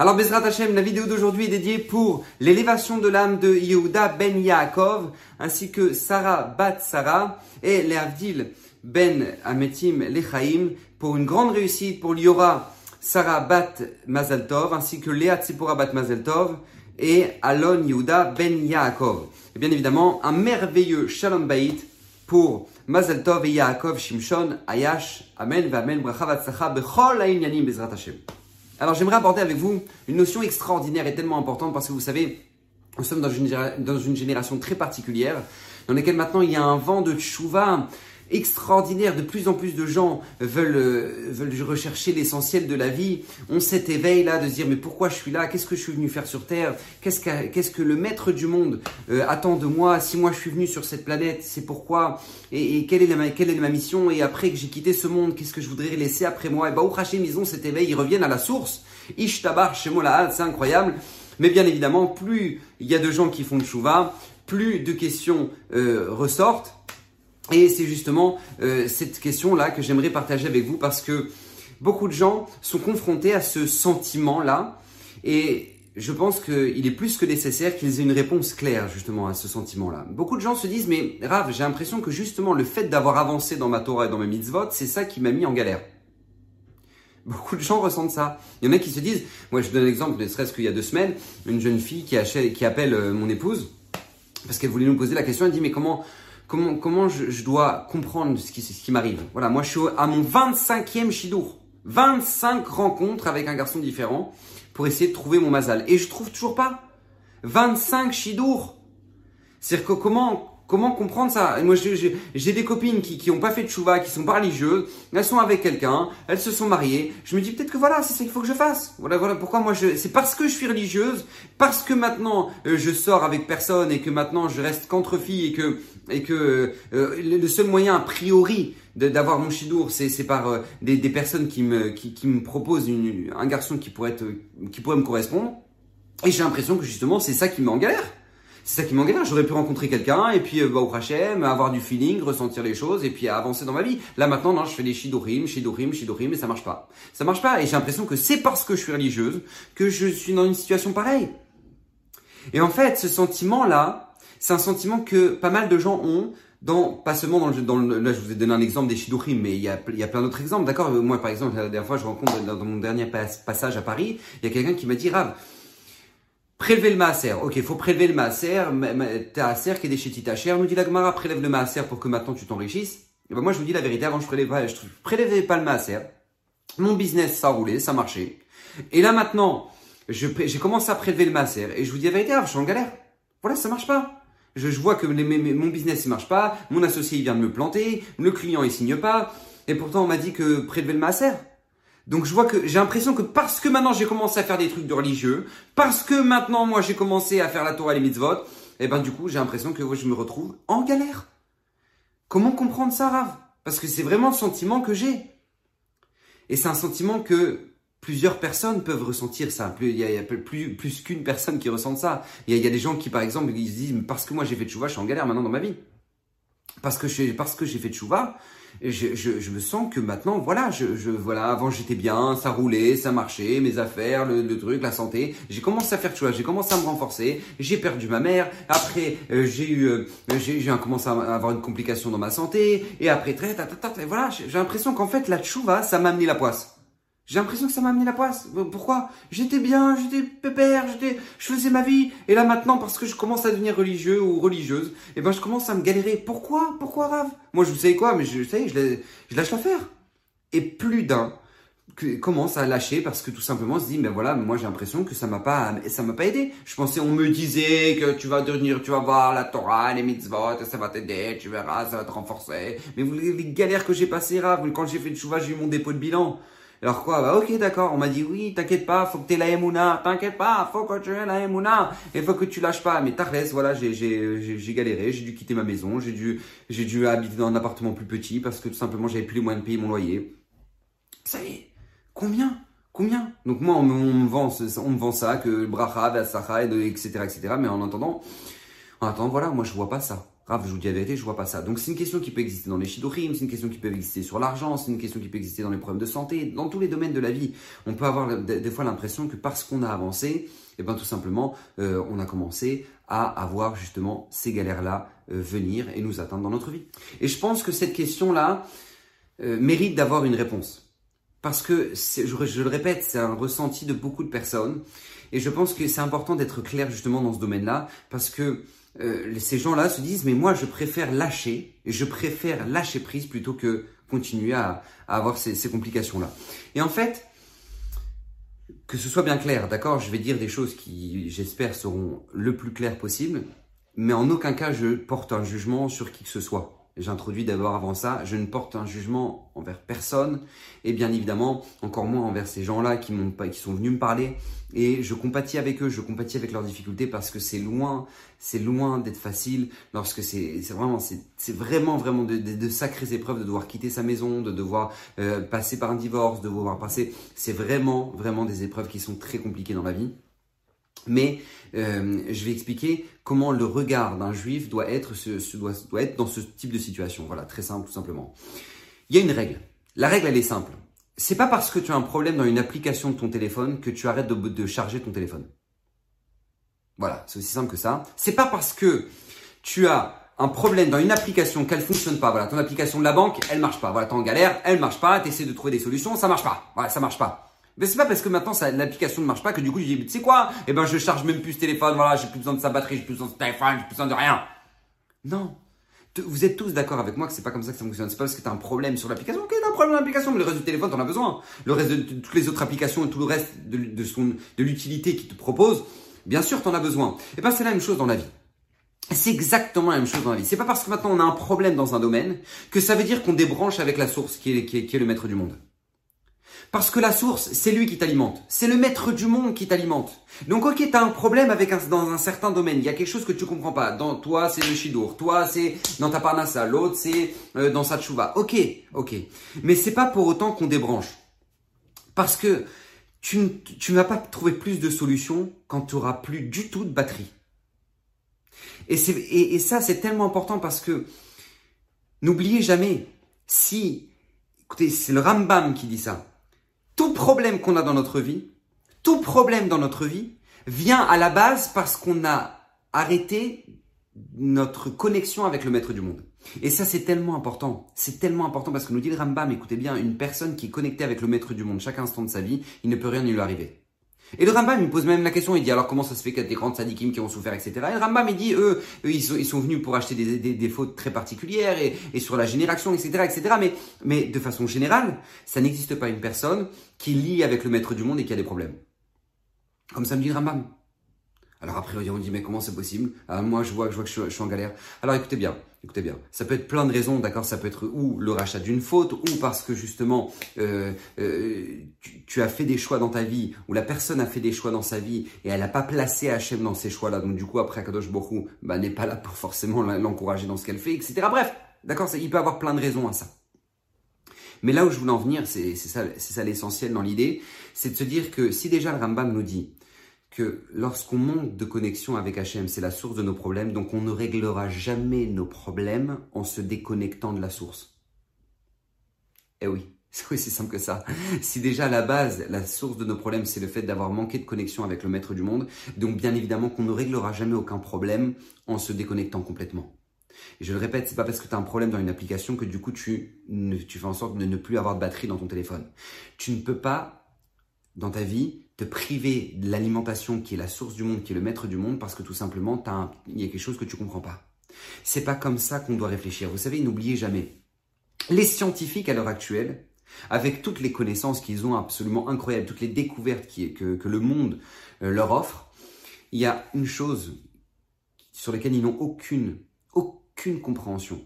Alors, Bezrat Hashem, la vidéo d'aujourd'hui est dédiée pour l'élévation de l'âme de Yehuda ben Yaakov, ainsi que Sarah bat Sarah et Leavdil ben Ametim Lechaim, pour une grande réussite pour Liora Sarah bat Mazaltov, ainsi que Léa bat Mazaltov et Alon Yehuda ben Yaakov. Et bien évidemment, un merveilleux Shalom Bait pour Mazaltov et Yaakov Shimshon Ayash. Amen, Amen, Bracha Vatsacha, Bechol Yanim Bezrat Hashem. Alors j'aimerais aborder avec vous une notion extraordinaire et tellement importante parce que vous savez, nous sommes dans une, dans génération très particulière dans laquelle maintenant il y a un vent de tchouva extraordinaire. De plus en plus de gens veulent, euh, veulent rechercher l'essentiel de la vie. On cet éveil là de se dire mais pourquoi je suis là? Qu'est-ce que je suis venu faire sur Terre? Qu'est-ce que, qu'est-ce que le maître du monde euh, attend de moi? Si moi je suis venu sur cette planète, c'est pourquoi? Et, quelle, est la, quelle est ma mission? Et après que j'ai quitté ce monde, qu'est-ce que je voudrais laisser après moi? Et bah, Hachem, ils ont cet éveil, ils reviennent à la source. Ishtabar Shemolahal, c'est incroyable. Mais bien évidemment, plus il y a de gens qui font de chouva, plus de questions euh, ressortent. Et c'est justement euh, cette question-là que j'aimerais partager avec vous parce que beaucoup de gens sont confrontés à ce sentiment-là et je pense qu'il est plus que nécessaire qu'ils aient une réponse claire justement à ce sentiment-là. Beaucoup de gens se disent mais Rav, j'ai l'impression que justement le fait d'avoir avancé dans ma Torah et dans mes mitzvot, c'est ça qui m'a mis en galère. Beaucoup de gens ressentent ça. Il y en a qui se disent, moi je donne l'exemple, ne serait-ce qu'il y a deux semaines, une jeune fille qui, qui appelle euh, mon épouse parce qu'elle voulait nous poser la question, elle dit mais comment comment, comment je, dois comprendre ce qui, ce qui m'arrive. Voilà, moi je suis à mon 25e shidour. 25 rencontres avec un garçon différent pour essayer de trouver mon mazal. Et je trouve toujours pas. 25 shidour. C'est-à-dire que comment, Comment comprendre ça? Moi, j'ai des copines qui n'ont pas fait de chouva, qui sont pas religieuses, elles sont avec quelqu'un, elles se sont mariées. Je me dis peut-être que voilà, c'est ça qu'il faut que je fasse. Voilà, voilà pourquoi moi, je, c'est parce que je suis religieuse, parce que maintenant euh, je sors avec personne et que maintenant je reste qu'entre filles et que et que euh, le seul moyen a priori d'avoir mon chidour, c'est par euh, des, des, personnes qui me qui, qui me proposent une, un garçon qui pourrait être qui pourrait me correspondre. Et j'ai l'impression que justement c'est ça qui me met en galère. C'est ça qui m'engage. J'aurais pu rencontrer quelqu'un et puis, euh, bah, au Hachem, avoir du feeling, ressentir les choses et puis avancer dans ma vie. Là, maintenant, non, je fais des shidorim, shidorim, shidorim et ça marche pas. Ça marche pas. Et j'ai l'impression que c'est parce que je suis religieuse que je suis dans une situation pareille. Et en fait, ce sentiment-là, c'est un sentiment que pas mal de gens ont dans, pas seulement dans le, dans le, là je vous ai donné un exemple des shidorim, mais il y a, il y a plein d'autres exemples, d'accord Moi par exemple, la dernière fois je rencontre dans, mon dernier passage à Paris, il y a quelqu'un qui m'a dit, Rav, Prélever le maaser. Ok, faut prélever le maaser. Ta qui est déchéti ta chair. Nous dit la Gemara, prélève le maaser pour que maintenant tu t'enrichisses. Et ben moi, je vous dis la vérité, avant je prélevais, je prélevais pas le maaser. Mon business, ça roulait, ça marchait. Et là maintenant, j'ai commencé à prélever le maaser. Et je vous dis la vérité, je suis en galère. Voilà, ça marche pas. Je, vois que mon business, il marche pas. Mon associé, il vient de me planter. Le client, il signe pas. Et pourtant, on m'a dit que prélever le maaser. Donc je vois que j'ai l'impression que parce que maintenant j'ai commencé à faire des trucs de religieux, parce que maintenant moi j'ai commencé à faire la Torah et les mitzvot, et eh ben du coup j'ai l'impression que je me retrouve en galère. Comment comprendre ça, Rav? Parce que c'est vraiment le sentiment que j'ai. Et c'est un sentiment que plusieurs personnes peuvent ressentir ça. Il y a, plus, plus qu'une personne qui ressent ça. Il y, a, des gens qui, par exemple, ils se disent, parce que moi j'ai fait de chouva, je suis en galère maintenant dans ma vie. Parce que, parce que j'ai fait de chouva, je, je, je, me sens que maintenant, voilà, je, je voilà, avant j'étais bien, ça roulait, ça marchait, mes affaires, le, le truc, la santé. J'ai commencé à faire choix, j'ai commencé à me renforcer, j'ai perdu ma mère. Après, euh, j'ai eu, euh, j'ai, j'ai commencé à avoir une complication dans ma santé. Et après, très, et voilà, j'ai l'impression qu'en fait, la tchouva, ça m'a amené la poisse. J'ai l'impression que ça m'a amené la poisse. Pourquoi? J'étais bien, j'étais pépère, j'étais, je faisais ma vie. Et là maintenant, parce que je commence à devenir religieux ou religieuse, et eh ben je commence à me galérer. Pourquoi? Pourquoi Rav? Moi je sais quoi, mais je sais, je, je lâche l'affaire. Et plus d'un commence à lâcher parce que tout simplement se dit mais voilà moi j'ai l'impression que ça m'a pas ça m'a pas aidé je pensais on me disait que tu vas devenir tu vas voir la Torah les mitzvot ça va t'aider tu verras ça va te renforcer mais vous les galères que j'ai passées Rav quand j'ai fait le chouva j'ai eu mon dépôt de bilan alors quoi Bah ok d'accord, on m'a dit oui, t'inquiète pas, faut que t'aies la Emouna, t'inquiète pas, faut que tu aies la Emouna, il faut que tu lâches pas. Mais Tarles, voilà, j'ai galéré, j'ai dû quitter ma maison, j'ai dû j'ai dû habiter dans un appartement plus petit parce que tout simplement j'avais plus les moyens de payer mon loyer. Ça y est, combien Combien? Donc moi on me, vend on me vend ça que le bracha, etc etc. Mais en attendant, en attendant voilà, moi je vois pas ça. Je vous dis la vérité, je vois pas ça. Donc c'est une question qui peut exister dans les shidorim, c'est une question qui peut exister sur l'argent, c'est une question qui peut exister dans les problèmes de santé, dans tous les domaines de la vie. On peut avoir des fois l'impression que parce qu'on a avancé, et eh ben tout simplement, euh, on a commencé à avoir justement ces galères-là euh, venir et nous atteindre dans notre vie. Et je pense que cette question-là euh, mérite d'avoir une réponse. Parce que, je le répète, c'est un ressenti de beaucoup de personnes. Et je pense que c'est important d'être clair justement dans ce domaine-là, parce que euh, ces gens-là se disent mais moi je préfère lâcher, et je préfère lâcher prise plutôt que continuer à, avoir ces, ces complications-là. Et en fait, que ce soit bien clair, d'accord, je vais dire des choses qui, j'espère, seront le plus claires possible, mais en aucun cas je porte un jugement sur qui que ce soit j'introduis d'abord avant ça, je ne porte un jugement envers personne et bien évidemment encore moins envers ces gens-là qui qui sont venus me parler et je compatis avec eux, je compatis avec leurs difficultés parce que c'est loin, c'est loin d'être facile lorsque c'est, vraiment, c'est, vraiment vraiment de, de, sacrées épreuves de devoir quitter sa maison, de devoir euh, passer par un divorce, de devoir passer, c'est vraiment vraiment des épreuves qui sont très compliquées dans la vie. Mais euh, je vais expliquer comment le regard d'un juif doit être, doit, doit être dans ce type de situation. Voilà, très simple, tout simplement. Il y a une règle. La règle, elle est simple. C'est pas parce que tu as un problème dans une application de ton téléphone que tu arrêtes de, de charger ton téléphone. Voilà, c'est aussi simple que ça. C'est pas parce que tu as un problème dans une application qu'elle fonctionne pas. Voilà, ton application de la banque, elle marche pas. Voilà, t'es en galère, elle marche pas. T'essaies de trouver des solutions, ça marche pas. Voilà, ça marche pas. Mais c'est pas parce que maintenant l'application ne marche pas que du coup je dis, tu sais quoi? Eh ben je charge même plus ce téléphone, voilà, j'ai plus besoin de sa batterie, j'ai plus besoin de ce téléphone, j'ai plus besoin de rien. Non. Vous êtes tous d'accord avec moi que c'est pas comme ça que ça fonctionne. C'est pas parce que tu as un problème sur l'application. Ok, t'as un problème dans l'application, mais le reste du téléphone, t'en as besoin. Le reste de, toutes les autres applications et tout le reste de, son, de l'utilité qu'il te propose, bien sûr, t'en as besoin. Et ben c'est la même chose dans la vie. C'est exactement la même chose dans la vie. C'est pas parce que maintenant on a un problème dans un domaine que ça veut dire qu'on débranche avec la source qui est, qui est le maître du monde. Parce que la source, c'est lui qui t'alimente. C'est le maître du monde qui t'alimente. Donc, ok, t'as un problème avec un, dans un certain domaine. Il y a quelque chose que tu comprends pas. Dans toi, c'est le shidur. Toi, c'est dans ta parnassa. L'autre, c'est euh, dans sa tchouva. Ok, ok. Mais c'est pas pour autant qu'on débranche. Parce que tu, tu ne vas pas trouver plus de solutions quand tu auras plus du tout de batterie. Et, et, et ça, c'est tellement important parce que n'oubliez jamais, si, écoutez, c'est le Rambam qui dit ça tout problème qu'on a dans notre vie, tout problème dans notre vie vient à la base parce qu'on a arrêté notre connexion avec le maître du monde. Et ça, c'est tellement important. C'est tellement important parce que nous dit le Rambam, écoutez bien, une personne qui est connectée avec le maître du monde chaque instant de sa vie, il ne peut rien lui arriver. Et le Rambam, il pose même la question, il dit alors comment ça se fait qu'il y a des grandes sadikim qui ont souffert, etc. Et le Rambam, il dit, eux, ils, sont, ils sont venus pour acheter des fautes très particulières et, et, sur la génération, etc., etc. Mais, mais de façon générale, ça n'existe pas une personne qui lie avec le maître du monde et qui a des problèmes. Comme ça me dit le Rambam. Alors après, on dit, mais comment c'est possible? Ah, Moi, je vois, je vois que je, suis en galère. Alors écoutez bien, écoutez bien. Ça peut être plein de raisons, d'accord? Ça peut être ou le rachat d'une faute, ou parce que justement, euh, euh, tu, as fait des choix dans ta vie, ou la personne a fait des choix dans sa vie, et elle n'a pas placé Hachem dans ces choix-là. Donc du coup, après, Kadosh Borou bah, n'est pas là pour forcément l'encourager dans ce qu'elle fait, etc. Bref, d'accord Il peut avoir plein de raisons à ça. Mais là où je voulais en venir, c'est ça, ça l'essentiel dans l'idée, c'est de se dire que si déjà le Rambam nous dit que lorsqu'on manque de connexion avec Hachem, c'est la source de nos problèmes, donc on ne réglera jamais nos problèmes en se déconnectant de la source. Eh oui, c'est aussi simple que ça. Si déjà à la base, la source de nos problèmes, c'est le fait d'avoir manqué de connexion avec le maître du monde, donc bien évidemment qu'on ne réglera jamais aucun problème en se déconnectant complètement. Je le répète, c'est pas parce que tu as un problème dans une application que du coup tu fais en sorte de ne plus avoir de batterie dans ton téléphone. Tu ne peux pas, dans ta vie, priver de l'alimentation qui est la source du monde, qui est le maître du monde, parce que tout simplement, il y a quelque chose que tu comprends pas. C'est pas comme ça qu'on doit réfléchir. Vous savez, n'oubliez jamais, les scientifiques à l'heure actuelle, avec toutes les connaissances qu'ils ont absolument incroyables, toutes les découvertes que, que, le monde euh, leur offre, il y a une chose sur laquelle ils n'ont aucune, aucune compréhension.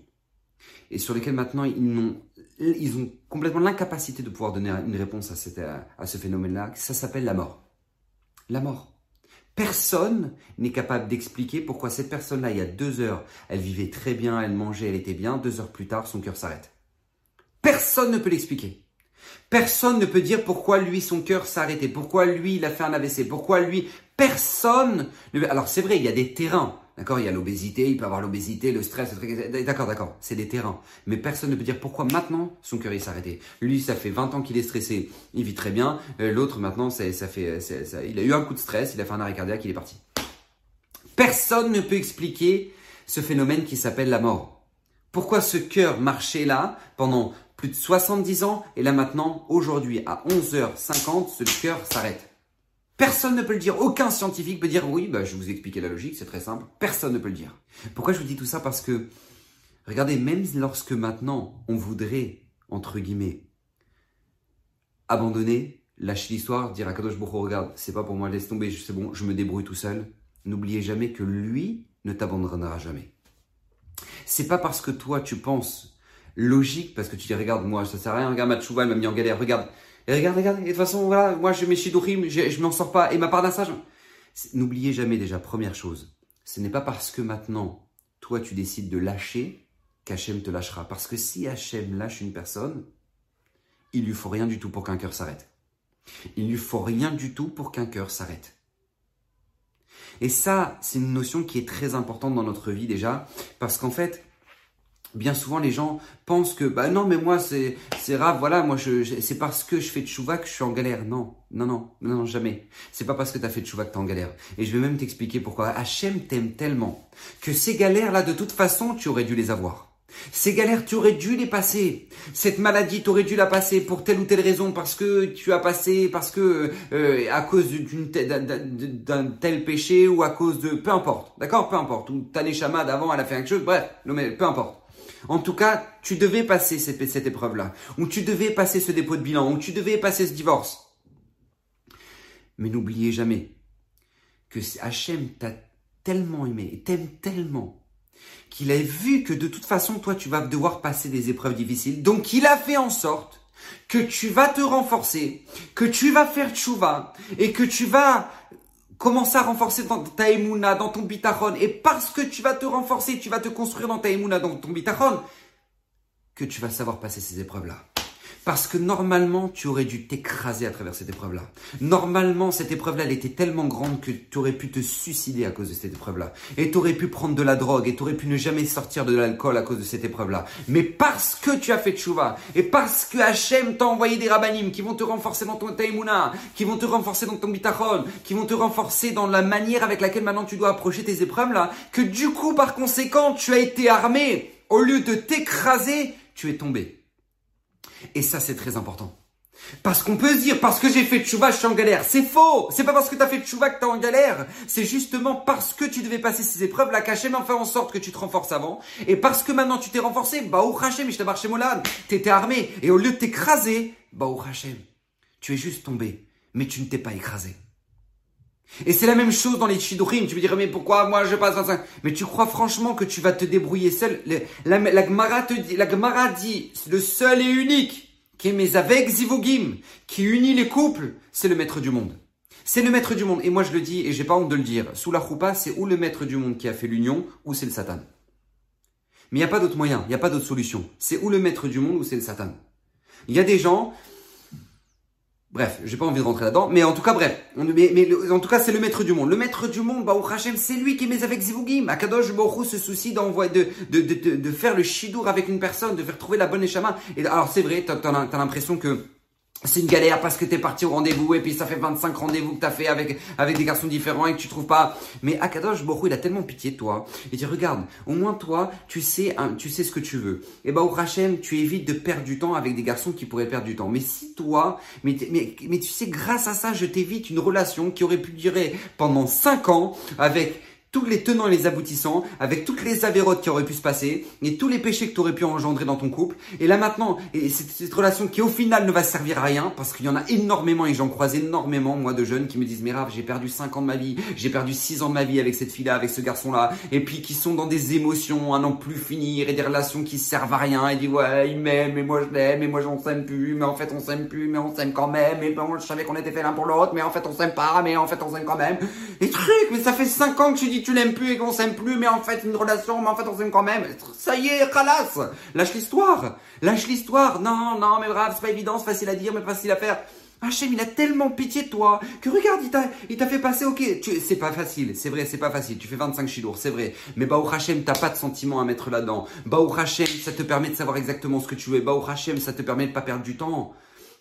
Et sur lesquelles maintenant ils n'ont ils ont complètement l'incapacité de pouvoir donner une réponse à, ce phénomène-là. Ça s'appelle la mort. La mort. Personne n'est capable d'expliquer pourquoi cette personne-là, il y a deux heures, elle vivait très bien, elle mangeait, elle était bien. Deux heures plus tard, son cœur s'arrête. Personne ne peut l'expliquer. Personne ne peut dire pourquoi lui, son cœur s'est arrêté, pourquoi lui, il a fait un AVC, pourquoi lui, personne. Alors c'est vrai, il y a des terrains D'accord Il y a l'obésité, il peut avoir l'obésité, le stress, d'accord, d'accord, c'est des terrains. Mais personne ne peut dire pourquoi maintenant son cœur il s'est. Lui, ça fait 20 ans qu'il est stressé, il vit très bien. Euh, l'autre maintenant, ça, fait, ça, il a eu un coup de stress, il a fait un arrêt cardiaque, il est parti. Personne ne peut expliquer ce phénomène qui s'appelle la mort. Pourquoi ce cœur marchait là pendant plus de 70 ans et là maintenant, aujourd'hui, à 11h50, ce cœur s'arrête? Personne ne peut le dire. Aucun scientifique peut dire oui, bah, je vous expliquer la logique, c'est très simple. Personne ne peut le dire. Pourquoi je vous dis tout ça? Parce que, regardez, même lorsque maintenant on voudrait, entre guillemets, abandonner, lâcher l'histoire, dire à Kadosh Boko, regarde, c'est pas pour moi, laisse tomber, c'est bon, je me débrouille tout seul. N'oubliez jamais que lui ne t'abandonnera jamais. C'est pas parce que toi tu penses logique, parce que tu dis regarde moi ça sert à rien, regarde ma elle m'a mis en galère, regarde, et regarde, regarde, et de toute façon, voilà, moi je mets shidurim, je, je m'en sors pas, et ma part ça, N'oubliez jamais déjà, première chose, ce n'est pas parce que maintenant, toi tu décides de lâcher, qu'Hachem te lâchera. Parce que si Hachem lâche une personne, il lui faut rien du tout pour qu'un cœur s'arrête. Il lui faut rien du tout pour qu'un cœur s'arrête. Et ça, c'est une notion qui est très importante dans notre vie déjà, parce qu'en fait, bien souvent les gens pensent que bah non mais moi c'est c'est grave voilà moi je, c'est parce que je fais de chouva que je suis en galère. Non non non non, non jamais. C'est pas parce que tu as fait de chouva que tu es en galère. Et je vais même t'expliquer pourquoi. Hachem t'aime tellement que ces galères là de toute façon tu aurais dû les avoir. Ces galères, tu aurais dû les passer. Cette maladie, tu aurais dû la passer pour telle ou telle raison, parce que tu as passé, parce que euh, à cause d'un tel péché ou à cause de... Peu importe, d'accord? Peu importe. Ou ta chamade d'avant, elle a fait quelque chose, bref, peu importe. En tout cas, tu devais passer cette, épreuve-là, ou tu devais passer ce dépôt de bilan, ou tu devais passer ce divorce. Mais n'oubliez jamais que Hachem t'a tellement aimé, et t'aime tellement, qu'il a vu que de toute façon, toi, tu vas devoir passer des épreuves difficiles. Donc, il a fait en sorte que tu vas te renforcer, que tu vas faire tchouva, et que tu vas commencer à renforcer dans ta émouna, dans ton bitachon. Et parce que tu vas te renforcer, tu vas te construire dans ta émouna, dans ton bitachon, que tu vas savoir passer ces épreuves-là. Parce que normalement, tu aurais dû t'écraser à travers cette épreuve-là. Normalement, cette épreuve-là, elle était tellement grande que tu aurais pu te suicider à cause de cette épreuve-là. Et tu aurais pu prendre de la drogue, et tu aurais pu ne jamais sortir de l'alcool à cause de cette épreuve-là. Mais parce que tu as fait tchouva, et parce que Hachem t'a envoyé des rabbinim qui vont te renforcer dans ton taïmouna, qui vont te renforcer dans ton bitachon, qui vont te renforcer dans la manière avec laquelle maintenant tu dois approcher tes épreuves-là, que du coup, par conséquent, tu as été armé. Au lieu de t'écraser, tu es tombé. Et ça, c'est très important. Parce qu'on peut se dire, parce que j'ai fait de chouva, je suis en galère. C'est faux. C'est pas parce que tu as fait de chouva que tu es en galère. C'est justement parce que tu devais passer ces épreuves, la Hachem en fait en sorte que tu te renforces avant. Et parce que maintenant tu t'es renforcé, bah, ou Hachem, je t'ai marché Molan. T'étais armé. Et au lieu de t'écraser, bah, ou Hachem, tu es juste tombé. Mais tu ne t'es pas écrasé. Et c'est la même chose dans les Shidurim. Tu me dirais, mais pourquoi moi je passe 25 Mais tu crois franchement que tu vas te débrouiller seul? La, la, dit, la dit, le seul et unique qui est mes avec Zivogim, qui unit les couples, c'est le maître du monde. C'est le maître du monde. Et moi je le dis, et j'ai pas honte de le dire, sous la choupa, c'est ou le maître du monde qui a fait l'union, ou c'est le Satan. Mais il n'y a pas d'autre moyen, il n'y a pas d'autre solution. C'est ou le maître du monde, ou c'est le Satan. Il y a des gens, Bref, j'ai pas envie de rentrer là-dedans, mais en tout cas, bref. Mais, en tout cas, c'est le maître du monde. Le maître du monde, bah, Hachem, c'est lui qui met avec Zivugim. Akadosh Baruch se soucie d'envoyer, de, de, de, de, faire le shidour avec une personne, de faire trouver la bonne échama. Et alors, c'est vrai, t'as, as, l'impression que c'est une galère parce que t'es parti au rendez-vous et puis ça fait 25 rendez-vous que t'as fait avec avec des garçons différents et que tu trouves pas. Mais Akadosh Borou, il a tellement pitié de toi. Il dit regarde, au moins toi, tu sais tu sais ce que tu veux. Et bah au Hachem, tu évites de perdre du temps avec des garçons qui pourraient perdre du temps. Mais si toi, mais mais mais tu sais grâce à ça, je t'évite une relation qui aurait pu durer pendant 5 ans avec tous les tenants et les aboutissants, avec toutes les avérotes qui auraient pu se passer, et tous les péchés que tu aurais pu engendrer dans ton couple. Et là maintenant, et cette, cette relation qui au final ne va servir à rien, parce qu'il y en a énormément, et j'en croise énormément, moi, de jeunes qui me disent, mais Rav, j'ai perdu 5 ans de ma vie, j'ai perdu 6 ans de ma vie avec cette fille-là, avec ce garçon-là, et puis qui sont dans des émotions à n'en plus finir, et des relations qui servent à rien, et disent, ouais, il m'aime, et moi je l'aime, et moi j'en s'aime plus, mais en fait on s'aime plus, mais on s'aime quand même, et bon, je savais qu'on était fait l'un pour l'autre, mais en fait on s'aime pas, mais en fait on s'aime quand même. Et trucs, mais ça fait 5 ans que tu dis tu l'aimes plus et qu'on s'aime plus, mais en fait, une relation, mais en fait, on s'aime quand même. Ça y est, khalas Lâche l'histoire Lâche l'histoire Non, non, mais brave, c'est pas évident, c'est facile à dire, mais facile à faire. Hachem, il a tellement pitié de toi que regarde, il t'a fait passer, ok, c'est pas facile, c'est vrai, c'est pas facile. Tu fais 25 chilours, c'est vrai. Mais Baou Hachem, t'as pas de sentiment à mettre là-dedans. Baou Hachem, ça te permet de savoir exactement ce que tu veux. Baou Hachem, ça te permet de pas perdre du temps.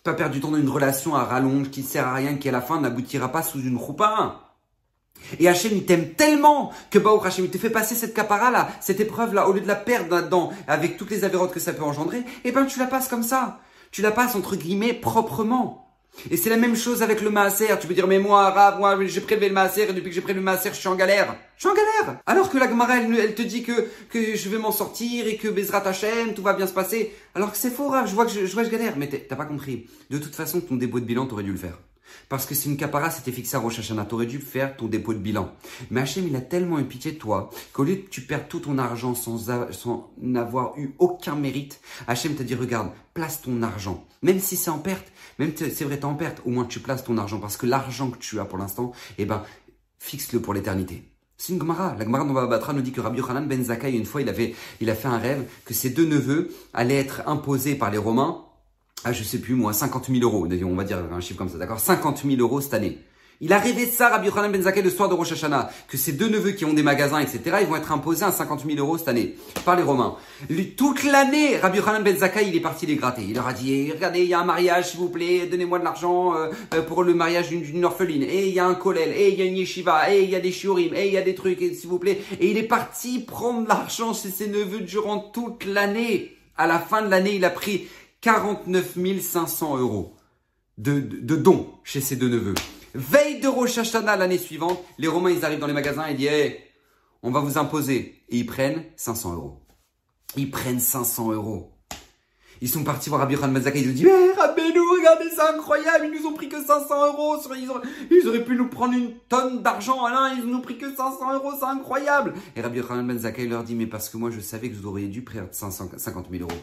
Pas perdre du temps dans une relation à rallonge qui sert à rien, qui à la fin n'aboutira pas sous une roupa. Et Hachem, il t'aime tellement que Baou Hachem, il te fait passer cette capara là, cette épreuve là, au lieu de la perdre là-dedans, avec toutes les avérotes que ça peut engendrer, eh ben tu la passes comme ça. Tu la passes entre guillemets proprement. Et c'est la même chose avec le maaser. Tu peux dire, mais moi, arabe, moi, j'ai prélevé le maaser et depuis que j'ai prélevé le maaser, je suis en galère. Je suis en galère. Alors que la Gemara, elle, te dit que, que je vais m'en sortir et que Bezrat Hashem, tout va bien se passer. Alors que c'est faux, Je vois que je, je, vois que je galère. Mais t'as pas compris. De toute façon, ton dépôt de bilan, t'aurais dû le faire. Parce que si une capara s'était fixée à Rosh Hashanah, t'aurais dû faire ton dépôt de bilan. Mais Hachem, il a tellement eu pitié de toi qu'au lieu que tu perds tout ton argent sans, sans avoir eu aucun mérite, Hachem t'a dit, regarde, place ton argent. Même si c'est en perte, même si c'est vrai, t'es en perte, au moins tu places ton argent. Parce que l'argent que tu as pour l'instant, eh ben, fixe-le pour l'éternité. C'est une Gemara. La Gemara Batra nous dit que Rabbi Yochanan ben Zakkai, une fois, il, avait, il a fait un rêve que ses deux neveux allaient être imposés par les Romains ah, je sais plus moi, 50 000 euros, on va dire un chiffre comme ça, d'accord? 50 000 euros cette année. Il a rêvé de ça, Rabbi Yochanan Ben Zakkai, le soir de Rosh Hashanah, que ses deux neveux qui ont des magasins, etc., ils vont être imposés à 50 000 euros cette année par les Romains. Toute l'année, Rabbi Yochanan Ben il est parti les gratter. Il leur a dit, eh, regardez, il y a un mariage, s'il vous plaît, donnez-moi de l'argent euh, euh, pour le mariage d'une orpheline. Et il y a un kollel, et il y a une yeshiva, et il y a des shiurim, et il y a des trucs, s'il vous plaît. Et il est parti prendre l'argent chez ses neveux durant toute l'année. À la fin de l'année, il a pris 49 500 euros de, de, dons chez ses deux neveux. Veille de Rosh l'année suivante, les Romains ils arrivent dans les magasins et disent hey, on va vous imposer. Et ils prennent 500 euros. Ils prennent 500 euros. Ils sont partis voir Rabbi Yochanan Mazaka, ils ont dit, eh, Rabbeinu, regardez, c'est incroyable, ils nous ont pris que 500 euros, ils auraient, pu nous prendre une tonne d'argent, Alain, ils nous ont pris que 500 euros, c'est incroyable. Et Rabbi Mazaka, il leur dit, mais parce que moi, je savais que vous auriez dû perdre 550 000 euros.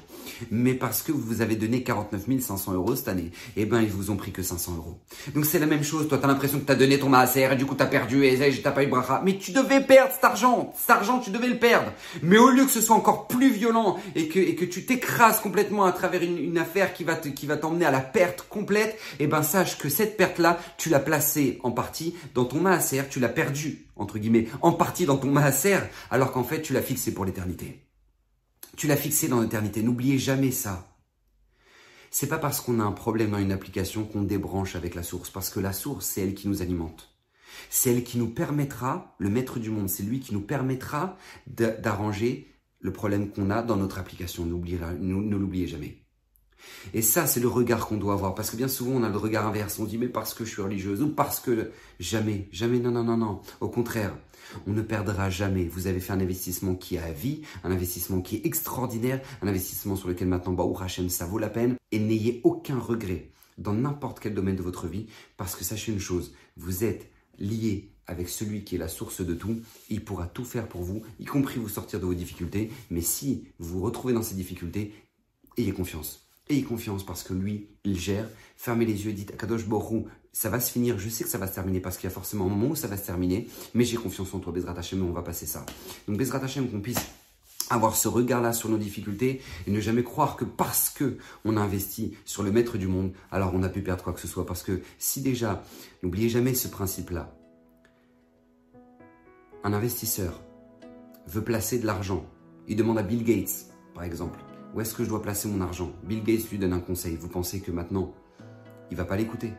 Mais parce que vous avez donné 49 500 euros cette année, eh ben, ils vous ont pris que 500 euros. Donc c'est la même chose, toi, t'as l'impression que t'as donné ton maaser, et du coup, t'as perdu, et t'as pas eu bracha. Mais tu devais perdre cet argent, cet argent, tu devais le perdre. Mais au lieu que ce soit encore plus violent, et que, et que tu t'écrases complètement à travers une, affaire qui va qui va t'emmener à la perte complète, eh ben sache que cette perte-là, tu l'as placée en partie dans ton maaser, tu l'as perdue entre guillemets en partie dans ton maaser, alors qu'en fait tu l'as fixé pour l'éternité. Tu l'as fixé dans l'éternité. N'oubliez jamais ça. C'est pas parce qu'on a un problème dans une application qu'on débranche avec la source, parce que la source, c'est elle qui nous alimente. C'est elle qui nous permettra, le maître du monde, c'est lui qui nous permettra d'arranger le problème qu'on a dans notre application. Ne l'oubliez jamais. Et ça, c'est le regard qu'on doit avoir. Parce que bien souvent, on a le regard inverse. On dit, mais parce que je suis religieuse ou parce que... Jamais, jamais, non, non, non, non. Au contraire, on ne perdra jamais. Vous avez fait un investissement qui est à vie, un investissement qui est extraordinaire, un investissement sur lequel maintenant, bah, Hachem, ça vaut la peine. Et n'ayez aucun regret dans n'importe quel domaine de votre vie. Parce que sachez une chose, vous êtes lié avec celui qui est la source de tout, il pourra tout faire pour vous, y compris vous sortir de vos difficultés. Mais si vous vous retrouvez dans ces difficultés, ayez confiance. Ayez confiance parce que lui, il gère. Fermez les yeux et dites à Kadosh Borou, ça va se finir. Je sais que ça va se terminer parce qu'il y a forcément un moment où ça va se terminer. Mais j'ai confiance en toi, Bezrat Hashem, on va passer ça. Donc Bezrat Hashem, qu'on puisse avoir ce regard-là sur nos difficultés et ne jamais croire que parce que on a investi sur le maître du monde, alors on a pu perdre quoi que ce soit. Parce que si déjà, n'oubliez jamais ce principe-là. Un investisseur veut placer de l'argent. Il demande à Bill Gates, par exemple, où est-ce que je dois placer mon argent? Bill Gates lui donne un conseil. Vous pensez que maintenant, il va pas l'écouter?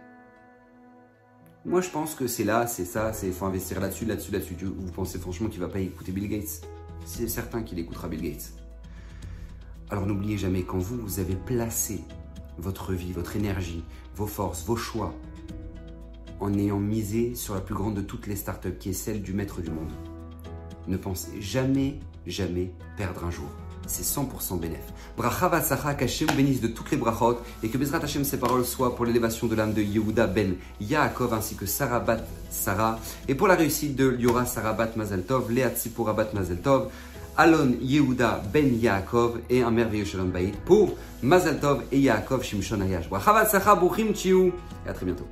Moi, je pense que c'est là, c'est ça, c'est faut investir là-dessus, là-dessus, là-dessus. Vous pensez franchement qu'il va pas écouter Bill Gates? C'est certain qu'il écoutera Bill Gates. Alors n'oubliez jamais, quand vous, vous avez placé votre vie, votre énergie, vos forces, vos choix, en ayant misé sur la plus grande de toutes les startups, qui est celle du maître du monde, ne pensez jamais, jamais perdre un jour c'est 100% bénéf. Bracha vatsacha, qu'Hachem bénisse de toutes les brachot et que Bezrat Hashem, ses paroles soient pour l'élévation de l'âme de Yehuda ben Yaakov ainsi que Sarah bat Sarah et pour la réussite de Liora Sarah bat Mazel Tov, Léa Tzipora bat Mazel Tov, Alon Yehuda ben Yaakov et un merveilleux Shalom Bayit pour Mazel Tov et Yaakov Shimshon Ayash. Bracha vatsacha, bouchim et à très bientôt.